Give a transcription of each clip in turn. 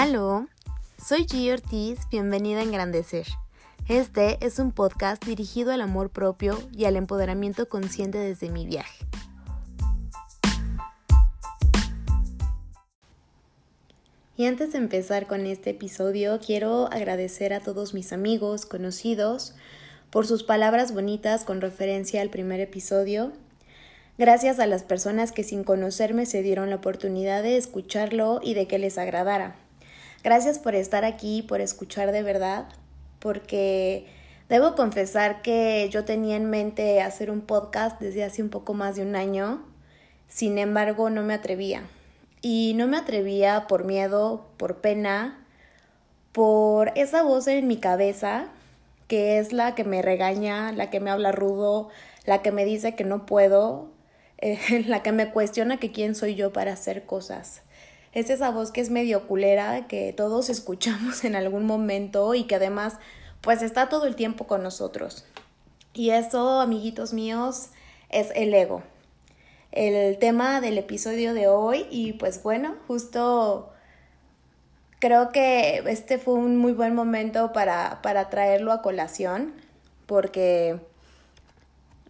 Aló, soy G. Ortiz, bienvenida a Engrandecer. Este es un podcast dirigido al amor propio y al empoderamiento consciente desde mi viaje. Y antes de empezar con este episodio, quiero agradecer a todos mis amigos, conocidos, por sus palabras bonitas con referencia al primer episodio. Gracias a las personas que sin conocerme se dieron la oportunidad de escucharlo y de que les agradara. Gracias por estar aquí, por escuchar de verdad, porque debo confesar que yo tenía en mente hacer un podcast desde hace un poco más de un año, sin embargo no me atrevía. Y no me atrevía por miedo, por pena, por esa voz en mi cabeza, que es la que me regaña, la que me habla rudo, la que me dice que no puedo, eh, la que me cuestiona que quién soy yo para hacer cosas. Es esa voz que es medio culera, que todos escuchamos en algún momento y que además pues está todo el tiempo con nosotros. Y eso, amiguitos míos, es el ego. El tema del episodio de hoy y pues bueno, justo creo que este fue un muy buen momento para, para traerlo a colación porque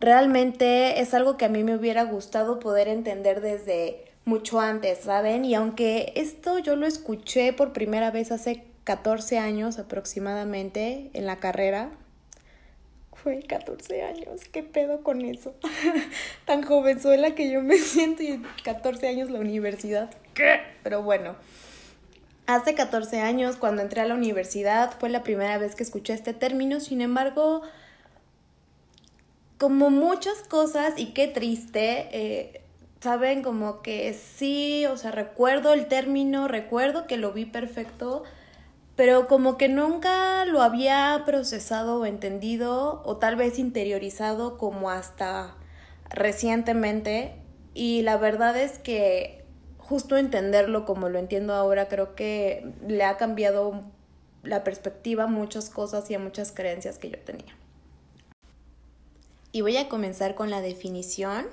realmente es algo que a mí me hubiera gustado poder entender desde mucho antes, ¿saben? Y aunque esto yo lo escuché por primera vez hace 14 años aproximadamente en la carrera, fue 14 años, ¿qué pedo con eso? Tan jovenzuela que yo me siento y 14 años la universidad, ¿qué? Pero bueno, hace 14 años cuando entré a la universidad fue la primera vez que escuché este término, sin embargo, como muchas cosas y qué triste, eh, saben, como que sí, o sea, recuerdo el término, recuerdo que lo vi perfecto, pero como que nunca lo había procesado o entendido o tal vez interiorizado como hasta recientemente y la verdad es que justo entenderlo como lo entiendo ahora creo que le ha cambiado la perspectiva a muchas cosas y a muchas creencias que yo tenía. Y voy a comenzar con la definición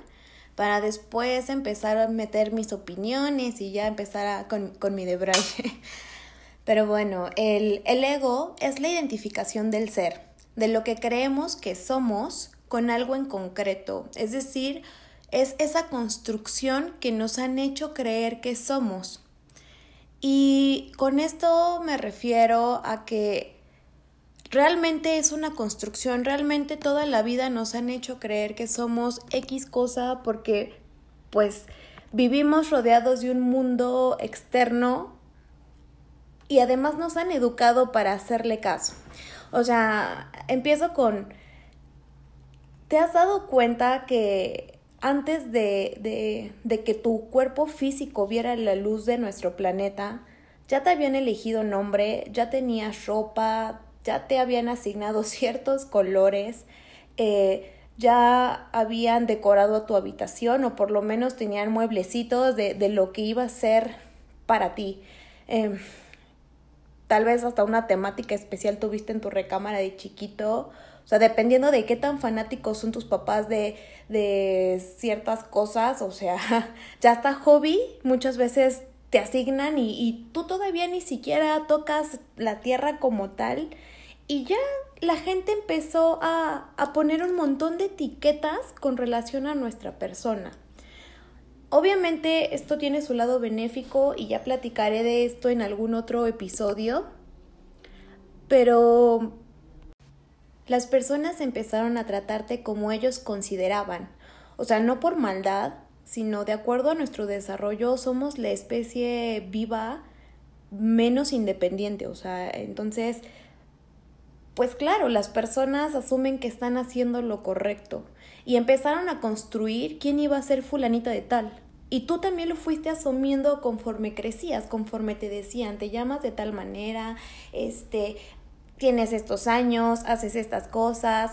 para después empezar a meter mis opiniones y ya empezar con, con, mi debraye. Pero bueno, el, el ego es la identificación del ser, de lo que creemos que somos con algo en concreto, es decir, es esa construcción que nos han hecho creer que somos. Y con esto me refiero a que realmente es una construcción, realmente toda la vida nos han hecho creer que somos X cosa porque pues vivimos rodeados de un mundo externo y además nos han educado para hacerle caso. O sea, empiezo con, ¿te has dado cuenta que antes de, de, de que tu cuerpo físico viera la luz de nuestro planeta, ya te habían elegido nombre, ya tenías ropa, ya te habían asignado ciertos colores, eh, ya habían decorado tu habitación o por lo menos tenían mueblecitos de, de lo que iba a ser para ti. Em, tal vez hasta una temática especial tuviste en tu recámara de chiquito. O sea, dependiendo de qué tan fanáticos son tus papás de, de ciertas cosas, o sea, ya está hobby, muchas veces te asignan y, y tú todavía ni siquiera tocas la tierra como tal y ya la gente empezó a, a poner un montón de etiquetas con relación a nuestra persona. Obviamente esto tiene su lado benéfico y ya platicaré de esto en algún otro episodio, pero las personas empezaron a tratarte como ellos consideraban, o sea, no por maldad, sino de acuerdo a nuestro desarrollo somos la especie viva menos independiente, o sea, entonces pues claro, las personas asumen que están haciendo lo correcto y empezaron a construir quién iba a ser fulanita de tal. Y tú también lo fuiste asumiendo conforme crecías, conforme te decían, te llamas de tal manera, este, tienes estos años, haces estas cosas.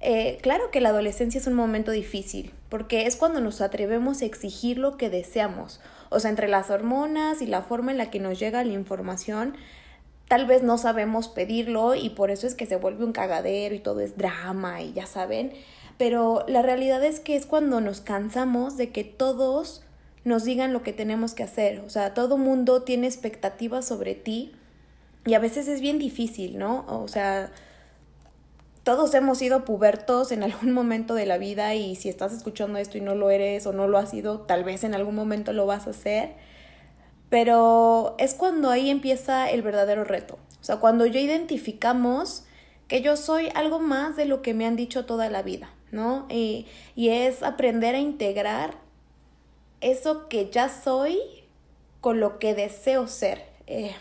Eh, claro que la adolescencia es un momento difícil, porque es cuando nos atrevemos a exigir lo que deseamos. O sea, entre las hormonas y la forma en la que nos llega la información, tal vez no sabemos pedirlo y por eso es que se vuelve un cagadero y todo es drama y ya saben, pero la realidad es que es cuando nos cansamos de que todos nos digan lo que tenemos que hacer. O sea, todo mundo tiene expectativas sobre ti y a veces es bien difícil, ¿no? O sea, todos hemos sido pubertos en algún momento de la vida y si estás escuchando esto y no lo eres o no lo has sido, tal vez en algún momento lo vas a hacer. Pero es cuando ahí empieza el verdadero reto. O sea, cuando ya identificamos que yo soy algo más de lo que me han dicho toda la vida, ¿no? Y, y es aprender a integrar eso que ya soy con lo que deseo ser. Eh,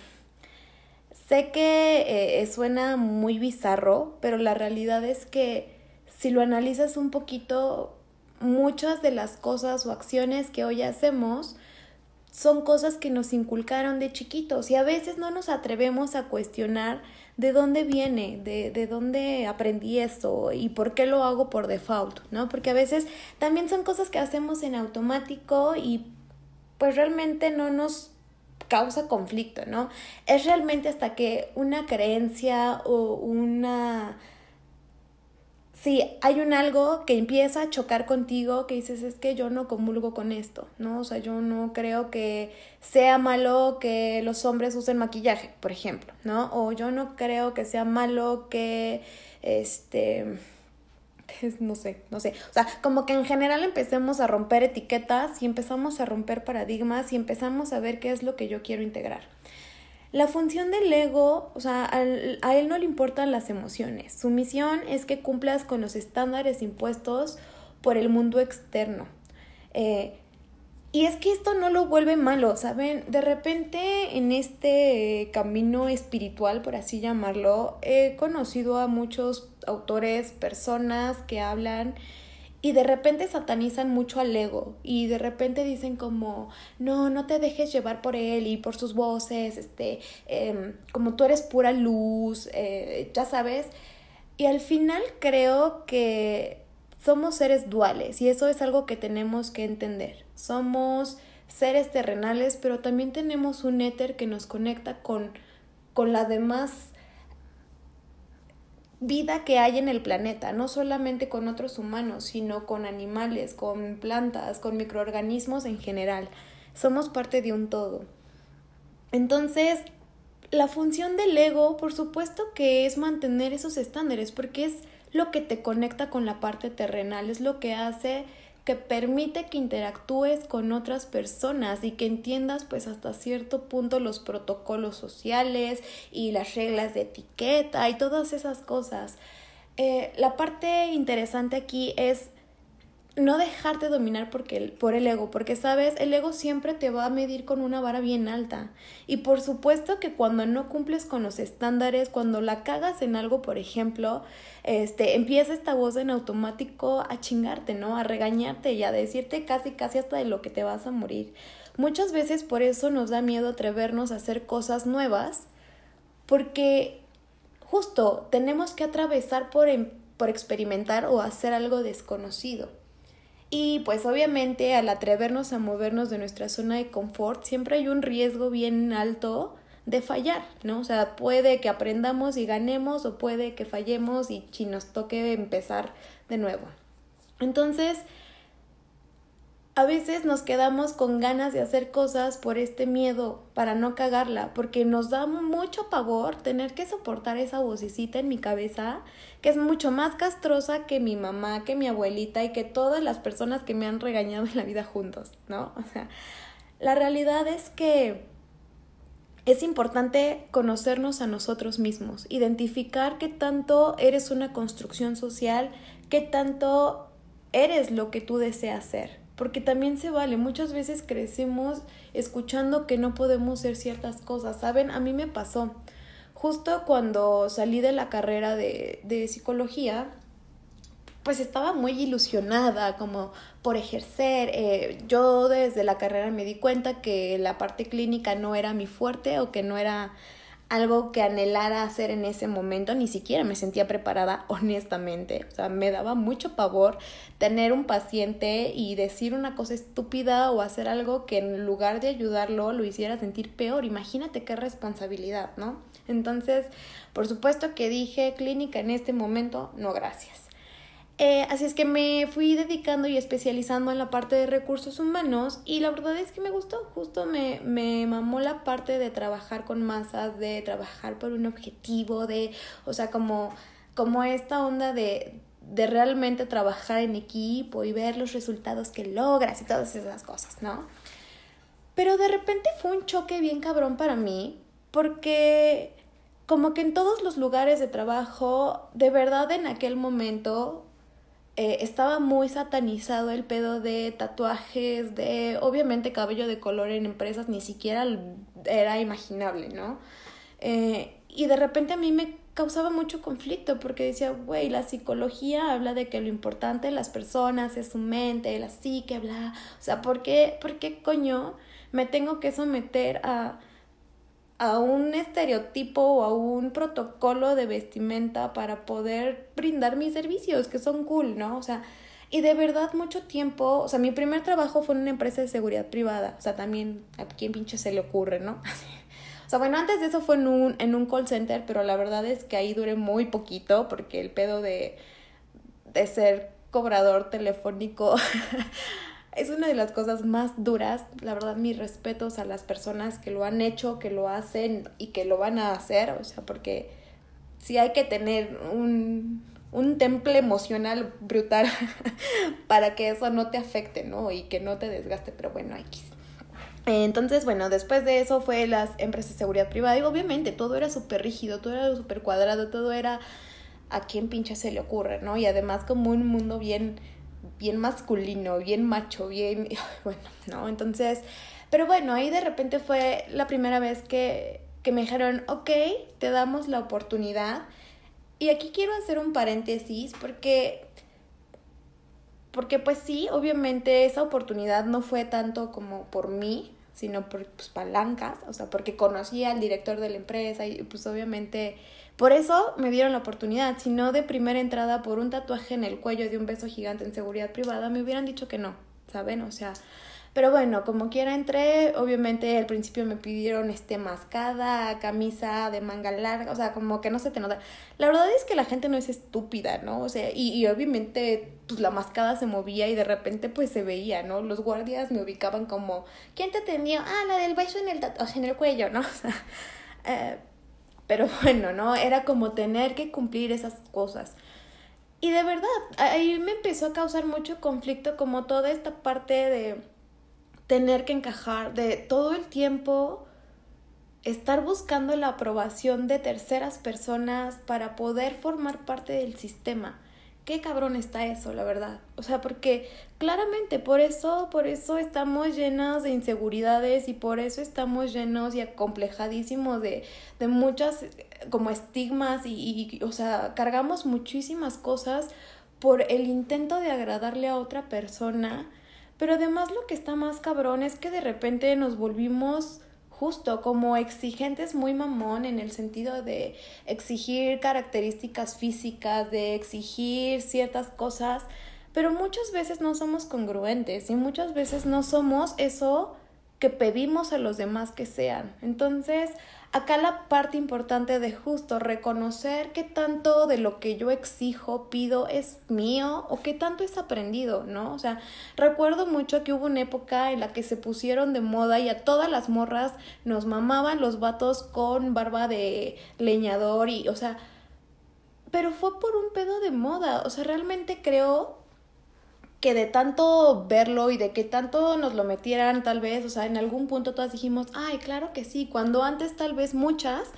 sé que eh, suena muy bizarro, pero la realidad es que si lo analizas un poquito, muchas de las cosas o acciones que hoy hacemos son cosas que nos inculcaron de chiquitos y a veces no nos atrevemos a cuestionar de dónde viene, de, de dónde aprendí esto y por qué lo hago por default, ¿no? Porque a veces también son cosas que hacemos en automático y pues realmente no nos causa conflicto, ¿no? Es realmente hasta que una creencia o una si hay un algo que empieza a chocar contigo, que dices, es que yo no comulgo con esto, ¿no? O sea, yo no creo que sea malo que los hombres usen maquillaje, por ejemplo, ¿no? O yo no creo que sea malo que, este, no sé, no sé. O sea, como que en general empecemos a romper etiquetas y empezamos a romper paradigmas y empezamos a ver qué es lo que yo quiero integrar. La función del ego, o sea, a él no le importan las emociones. Su misión es que cumplas con los estándares impuestos por el mundo externo. Eh, y es que esto no lo vuelve malo, ¿saben? De repente en este camino espiritual, por así llamarlo, he conocido a muchos autores, personas que hablan y de repente satanizan mucho al ego y de repente dicen como no no te dejes llevar por él y por sus voces este em, como tú eres pura luz eh, ya sabes y al final creo que somos seres duales y eso es algo que tenemos que entender. Somos seres terrenales pero también tenemos un éter que nos conecta con con la demás vida que hay en el planeta, no solamente con otros humanos, sino con animales, con plantas, con microorganismos en general. Somos parte de un todo. Entonces, la función del ego, por supuesto que es mantener esos estándares, porque es lo que te conecta con la parte terrenal, es lo que hace que permite que interactúes con otras personas y que entiendas pues hasta cierto punto los protocolos sociales y las reglas de etiqueta y todas esas cosas. Eh, la parte interesante aquí es no dejarte dominar porque, por el ego, porque sabes, el ego siempre te va a medir con una vara bien alta. Y por supuesto que cuando no cumples con los estándares, cuando la cagas en algo, por ejemplo, este, empieza esta voz en automático a chingarte, ¿no? A regañarte y a decirte casi, casi hasta de lo que te vas a morir. Muchas veces por eso nos da miedo atrevernos a hacer cosas nuevas, porque justo tenemos que atravesar por, em, por experimentar o hacer algo desconocido. Y pues obviamente al atrevernos a movernos de nuestra zona de confort, siempre hay un riesgo bien alto de fallar, ¿no? O sea, puede que aprendamos y ganemos o puede que fallemos y nos toque empezar de nuevo. Entonces, a veces nos quedamos con ganas de hacer cosas por este miedo, para no cagarla, porque nos da mucho pavor tener que soportar esa vocecita en mi cabeza, que es mucho más castrosa que mi mamá, que mi abuelita y que todas las personas que me han regañado en la vida juntos, ¿no? O sea, la realidad es que es importante conocernos a nosotros mismos, identificar qué tanto eres una construcción social, qué tanto eres lo que tú deseas ser porque también se vale. Muchas veces crecemos escuchando que no podemos ser ciertas cosas, ¿saben? A mí me pasó. Justo cuando salí de la carrera de, de psicología, pues estaba muy ilusionada como por ejercer. Eh, yo desde la carrera me di cuenta que la parte clínica no era mi fuerte o que no era algo que anhelara hacer en ese momento, ni siquiera me sentía preparada honestamente. O sea, me daba mucho pavor tener un paciente y decir una cosa estúpida o hacer algo que en lugar de ayudarlo lo hiciera sentir peor. Imagínate qué responsabilidad, ¿no? Entonces, por supuesto que dije clínica en este momento, no gracias. Eh, así es que me fui dedicando y especializando en la parte de recursos humanos y la verdad es que me gustó, justo me, me mamó la parte de trabajar con masas, de trabajar por un objetivo, de, o sea, como, como esta onda de, de realmente trabajar en equipo y ver los resultados que logras y todas esas cosas, ¿no? Pero de repente fue un choque bien cabrón para mí porque como que en todos los lugares de trabajo, de verdad en aquel momento eh, estaba muy satanizado el pedo de tatuajes, de obviamente cabello de color en empresas, ni siquiera era imaginable, ¿no? Eh, y de repente a mí me causaba mucho conflicto porque decía, güey, la psicología habla de que lo importante de las personas es su mente, la psique, bla. O sea, ¿por qué, por qué coño me tengo que someter a a un estereotipo o a un protocolo de vestimenta para poder brindar mis servicios, que son cool, ¿no? O sea, y de verdad mucho tiempo, o sea, mi primer trabajo fue en una empresa de seguridad privada, o sea, también a quién pinche se le ocurre, ¿no? O sea, bueno, antes de eso fue en un, en un call center, pero la verdad es que ahí duré muy poquito porque el pedo de, de ser cobrador telefónico es una de las cosas más duras. La verdad, mis respetos a las personas que lo han hecho, que lo hacen y que lo van a hacer. O sea, porque sí hay que tener un, un temple emocional brutal para que eso no te afecte, ¿no? Y que no te desgaste, pero bueno, X. Entonces, bueno, después de eso fue las empresas de seguridad privada y obviamente todo era súper rígido, todo era súper cuadrado, todo era a quién pinche se le ocurre, ¿no? Y además como un mundo bien bien masculino, bien macho, bien, bueno, ¿no? Entonces, pero bueno, ahí de repente fue la primera vez que, que me dijeron, ok, te damos la oportunidad. Y aquí quiero hacer un paréntesis porque, porque pues sí, obviamente esa oportunidad no fue tanto como por mí, sino por pues, palancas, o sea, porque conocí al director de la empresa y pues obviamente por eso me dieron la oportunidad, si no de primera entrada por un tatuaje en el cuello de un beso gigante en seguridad privada, me hubieran dicho que no, ¿saben? O sea, pero bueno, como quiera entré, obviamente al principio me pidieron este mascada, camisa de manga larga, o sea, como que no se te nota. La verdad es que la gente no es estúpida, ¿no? O sea, y, y obviamente pues la mascada se movía y de repente pues se veía, ¿no? Los guardias me ubicaban como, ¿quién te atendió? Ah, la del beso en el tatuaje en el cuello, ¿no? O sea, eh, pero bueno, ¿no? Era como tener que cumplir esas cosas. Y de verdad, ahí me empezó a causar mucho conflicto como toda esta parte de tener que encajar, de todo el tiempo estar buscando la aprobación de terceras personas para poder formar parte del sistema qué cabrón está eso, la verdad. O sea, porque claramente por eso, por eso estamos llenos de inseguridades y por eso estamos llenos y acomplejadísimos de, de muchas como estigmas y, y, o sea, cargamos muchísimas cosas por el intento de agradarle a otra persona. Pero además lo que está más cabrón es que de repente nos volvimos justo como exigentes muy mamón en el sentido de exigir características físicas, de exigir ciertas cosas, pero muchas veces no somos congruentes y muchas veces no somos eso que pedimos a los demás que sean. Entonces, acá la parte importante de justo reconocer qué tanto de lo que yo exijo, pido es mío o qué tanto es aprendido, ¿no? O sea, recuerdo mucho que hubo una época en la que se pusieron de moda y a todas las morras nos mamaban los vatos con barba de leñador y, o sea, pero fue por un pedo de moda, o sea, realmente creo que de tanto verlo y de que tanto nos lo metieran tal vez, o sea, en algún punto todas dijimos, ay, claro que sí, cuando antes tal vez muchas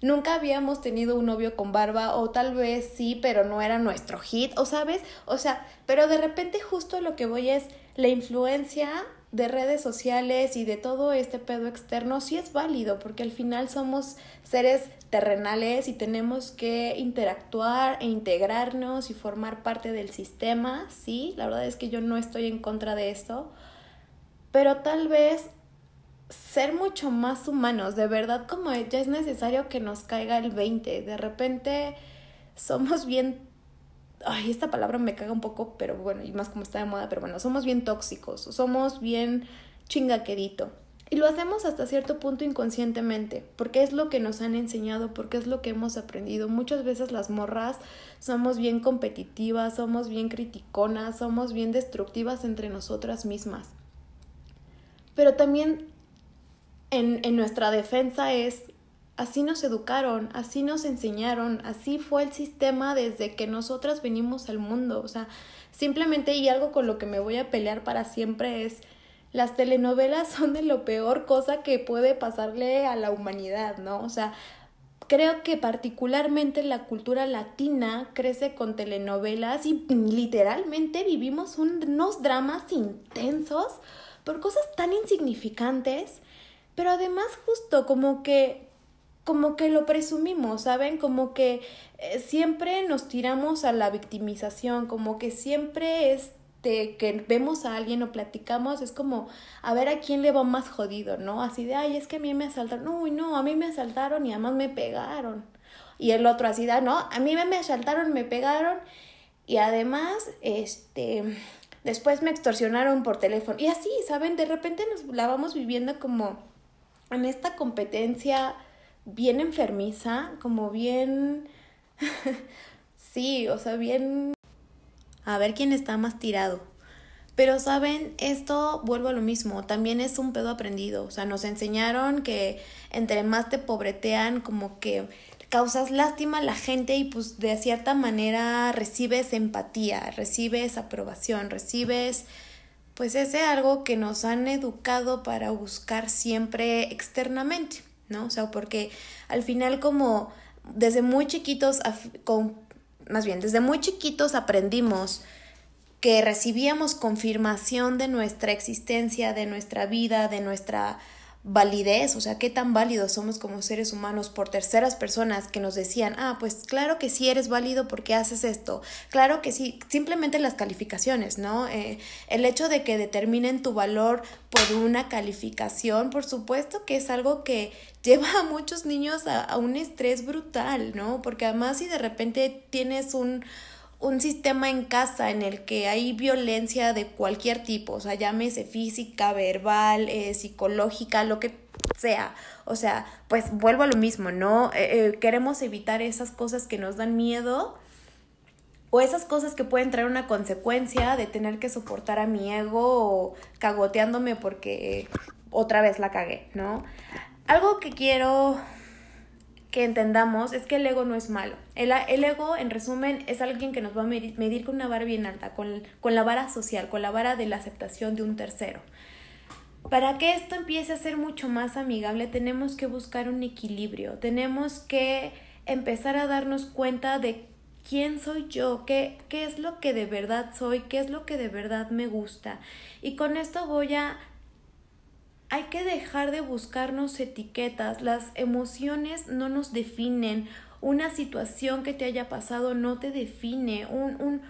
nunca habíamos tenido un novio con barba o tal vez sí, pero no era nuestro hit, o sabes, o sea, pero de repente justo lo que voy es la influencia de redes sociales y de todo este pedo externo sí es válido porque al final somos seres terrenales y tenemos que interactuar e integrarnos y formar parte del sistema, sí, la verdad es que yo no estoy en contra de esto, pero tal vez ser mucho más humanos, de verdad como ya es necesario que nos caiga el 20, de repente somos bien ay, esta palabra me caga un poco, pero bueno, y más como está de moda, pero bueno, somos bien tóxicos, somos bien chingaquerito. Y lo hacemos hasta cierto punto inconscientemente, porque es lo que nos han enseñado, porque es lo que hemos aprendido. Muchas veces las morras somos bien competitivas, somos bien criticonas, somos bien destructivas entre nosotras mismas. Pero también en, en nuestra defensa es, así nos educaron, así nos enseñaron, así fue el sistema desde que nosotras venimos al mundo. O sea, simplemente y algo con lo que me voy a pelear para siempre es las telenovelas son de lo peor cosa que puede pasarle a la humanidad, ¿no? O sea, creo que particularmente la cultura latina crece con telenovelas y literalmente vivimos unos dramas intensos por cosas tan insignificantes, pero además justo como que como que lo presumimos, ¿saben? Como que eh, siempre nos tiramos a la victimización, como que siempre es que vemos a alguien o platicamos, es como a ver a quién le va más jodido, ¿no? Así de, ay, es que a mí me asaltaron, uy, no, a mí me asaltaron y además me pegaron. Y el otro así da, no, a mí me asaltaron, me pegaron y además, este, después me extorsionaron por teléfono. Y así, ¿saben? De repente nos la vamos viviendo como en esta competencia bien enfermiza, como bien, sí, o sea, bien a ver quién está más tirado. Pero saben, esto vuelvo a lo mismo, también es un pedo aprendido, o sea, nos enseñaron que entre más te pobretean, como que causas lástima a la gente y pues de cierta manera recibes empatía, recibes aprobación, recibes pues ese algo que nos han educado para buscar siempre externamente, ¿no? O sea, porque al final como desde muy chiquitos con más bien, desde muy chiquitos aprendimos que recibíamos confirmación de nuestra existencia, de nuestra vida, de nuestra validez, o sea, qué tan válidos somos como seres humanos por terceras personas que nos decían, ah, pues claro que sí eres válido porque haces esto, claro que sí, simplemente las calificaciones, ¿no? Eh, el hecho de que determinen tu valor por una calificación, por supuesto que es algo que lleva a muchos niños a, a un estrés brutal, ¿no? Porque además si de repente tienes un un sistema en casa en el que hay violencia de cualquier tipo, o sea, llámese física, verbal, eh, psicológica, lo que sea. O sea, pues vuelvo a lo mismo, ¿no? Eh, eh, queremos evitar esas cosas que nos dan miedo o esas cosas que pueden traer una consecuencia de tener que soportar a mi ego o cagoteándome porque otra vez la cagué, ¿no? Algo que quiero que entendamos es que el ego no es malo. El, ego, en resumen, es alguien que nos va a medir, con una vara bien alta, con, con la vara social, con la vara de la aceptación de un tercero. Para que esto empiece a ser mucho más amigable, tenemos que buscar un equilibrio, tenemos que empezar a darnos cuenta de quién soy yo, qué, qué es lo que de verdad soy, qué es lo que de verdad me gusta. Y con esto voy a hay que dejar de buscarnos etiquetas, las emociones no nos definen, una situación que te haya pasado no te define, un, un,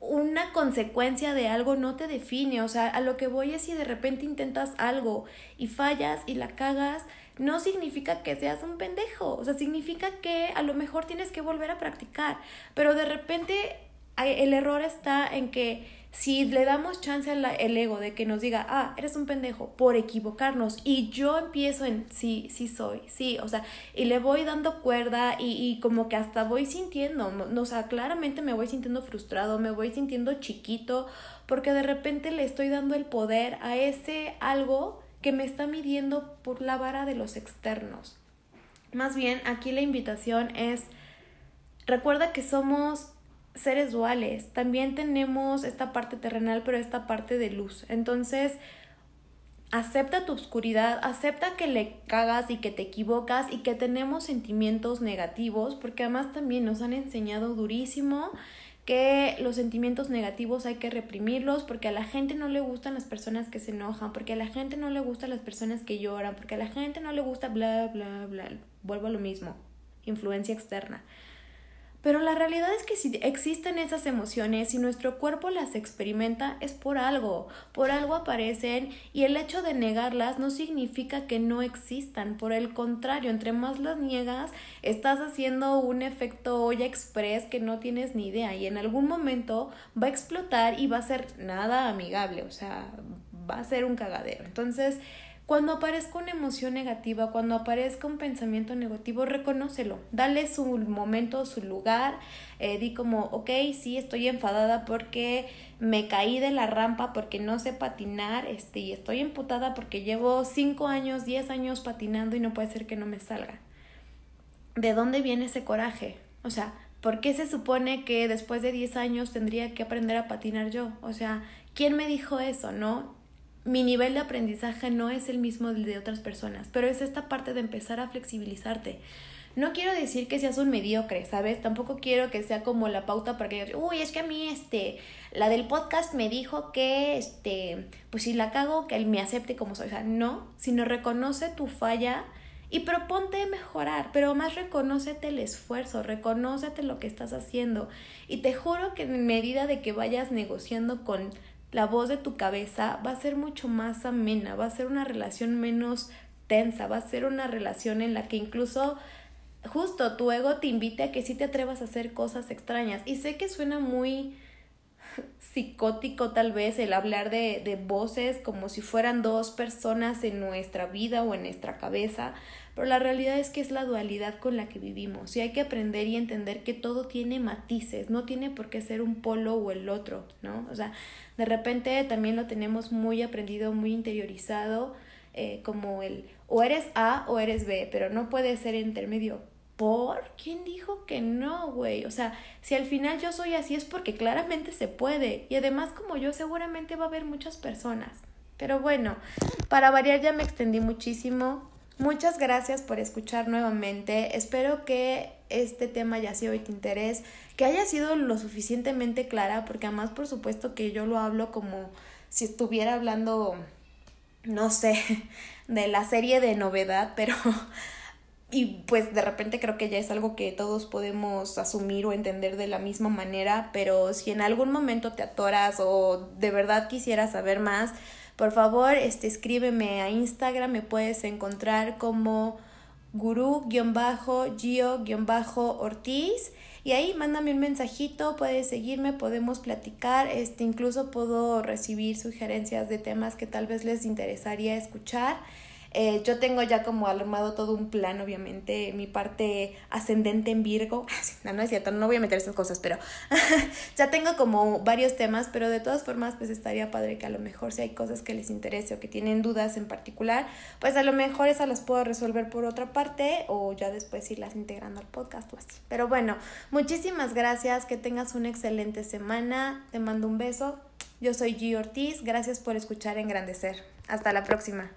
una consecuencia de algo no te define, o sea, a lo que voy es si de repente intentas algo y fallas y la cagas, no significa que seas un pendejo, o sea, significa que a lo mejor tienes que volver a practicar, pero de repente el error está en que si le damos chance al el ego de que nos diga, ah, eres un pendejo por equivocarnos y yo empiezo en, sí, sí soy, sí, o sea, y le voy dando cuerda y, y como que hasta voy sintiendo, no, o sea, claramente me voy sintiendo frustrado, me voy sintiendo chiquito, porque de repente le estoy dando el poder a ese algo que me está midiendo por la vara de los externos. Más bien, aquí la invitación es, recuerda que somos seres duales. También tenemos esta parte terrenal, pero esta parte de luz. Entonces, acepta tu oscuridad, acepta que le cagas y que te equivocas y que tenemos sentimientos negativos, porque además también nos han enseñado durísimo que los sentimientos negativos hay que reprimirlos porque a la gente no le gustan las personas que se enojan, porque a la gente no le gustan las personas que lloran, porque a la gente no le gusta bla, bla, bla. Vuelvo a lo mismo, influencia externa. Pero la realidad es que si existen esas emociones y nuestro cuerpo las experimenta es por algo, por algo aparecen y el hecho de negarlas no significa que no existan, por el contrario, entre más las niegas, estás haciendo un efecto olla express que no tienes ni idea. Y en algún momento va a explotar y va a ser nada amigable, o sea, va a ser un cagadero. Entonces, cuando aparezca una emoción negativa, cuando aparezca un pensamiento negativo, reconócelo, dale su momento, su lugar, eh, di como, ok, sí, estoy enfadada porque me caí de la rampa, porque no sé patinar, este, y estoy emputada porque llevo 5 años, 10 años patinando y no puede ser que no me salga. ¿De dónde viene ese coraje? O sea, ¿por qué se supone que después de 10 años tendría que aprender a patinar yo? O sea, ¿quién me dijo eso, no? Mi nivel de aprendizaje no es el mismo de otras personas, pero es esta parte de empezar a flexibilizarte. No quiero decir que seas un mediocre, ¿sabes? Tampoco quiero que sea como la pauta para que uy, es que a mí, este, la del podcast me dijo que, este, pues si la cago, que él me acepte como soy. O sea, no, sino reconoce tu falla y proponte mejorar, pero más reconócete el esfuerzo, reconócete lo que estás haciendo. Y te juro que en medida de que vayas negociando con la voz de tu cabeza va a ser mucho más amena, va a ser una relación menos tensa, va a ser una relación en la que incluso justo tu ego te invite a que sí te atrevas a hacer cosas extrañas. Y sé que suena muy psicótico tal vez el hablar de, de voces como si fueran dos personas en nuestra vida o en nuestra cabeza, pero la realidad es que es la dualidad con la que vivimos y hay que aprender y entender que todo tiene matices, no tiene por qué ser un polo o el otro, ¿no? O sea, de repente también lo tenemos muy aprendido, muy interiorizado, eh, como el o eres A o eres B, pero no puede ser intermedio. ¿Por? ¿Quién dijo que no, güey? O sea, si al final yo soy así es porque claramente se puede. Y además como yo seguramente va a haber muchas personas. Pero bueno, para variar ya me extendí muchísimo. Muchas gracias por escuchar nuevamente. Espero que este tema haya sido de tu interés, que haya sido lo suficientemente clara, porque además por supuesto que yo lo hablo como si estuviera hablando, no sé, de la serie de novedad, pero... Y pues de repente creo que ya es algo que todos podemos asumir o entender de la misma manera, pero si en algún momento te atoras o de verdad quisieras saber más, por favor, este, escríbeme a Instagram, me puedes encontrar como gurú-gio-ortiz y ahí mándame un mensajito, puedes seguirme, podemos platicar, este, incluso puedo recibir sugerencias de temas que tal vez les interesaría escuchar. Eh, yo tengo ya como armado todo un plan, obviamente, mi parte ascendente en Virgo. No, no es cierto, no voy a meter esas cosas, pero ya tengo como varios temas, pero de todas formas, pues estaría padre que a lo mejor si hay cosas que les interese o que tienen dudas en particular, pues a lo mejor esas las puedo resolver por otra parte o ya después irlas integrando al podcast o así. Pero bueno, muchísimas gracias, que tengas una excelente semana, te mando un beso. Yo soy G. Ortiz, gracias por escuchar Engrandecer. Hasta la próxima.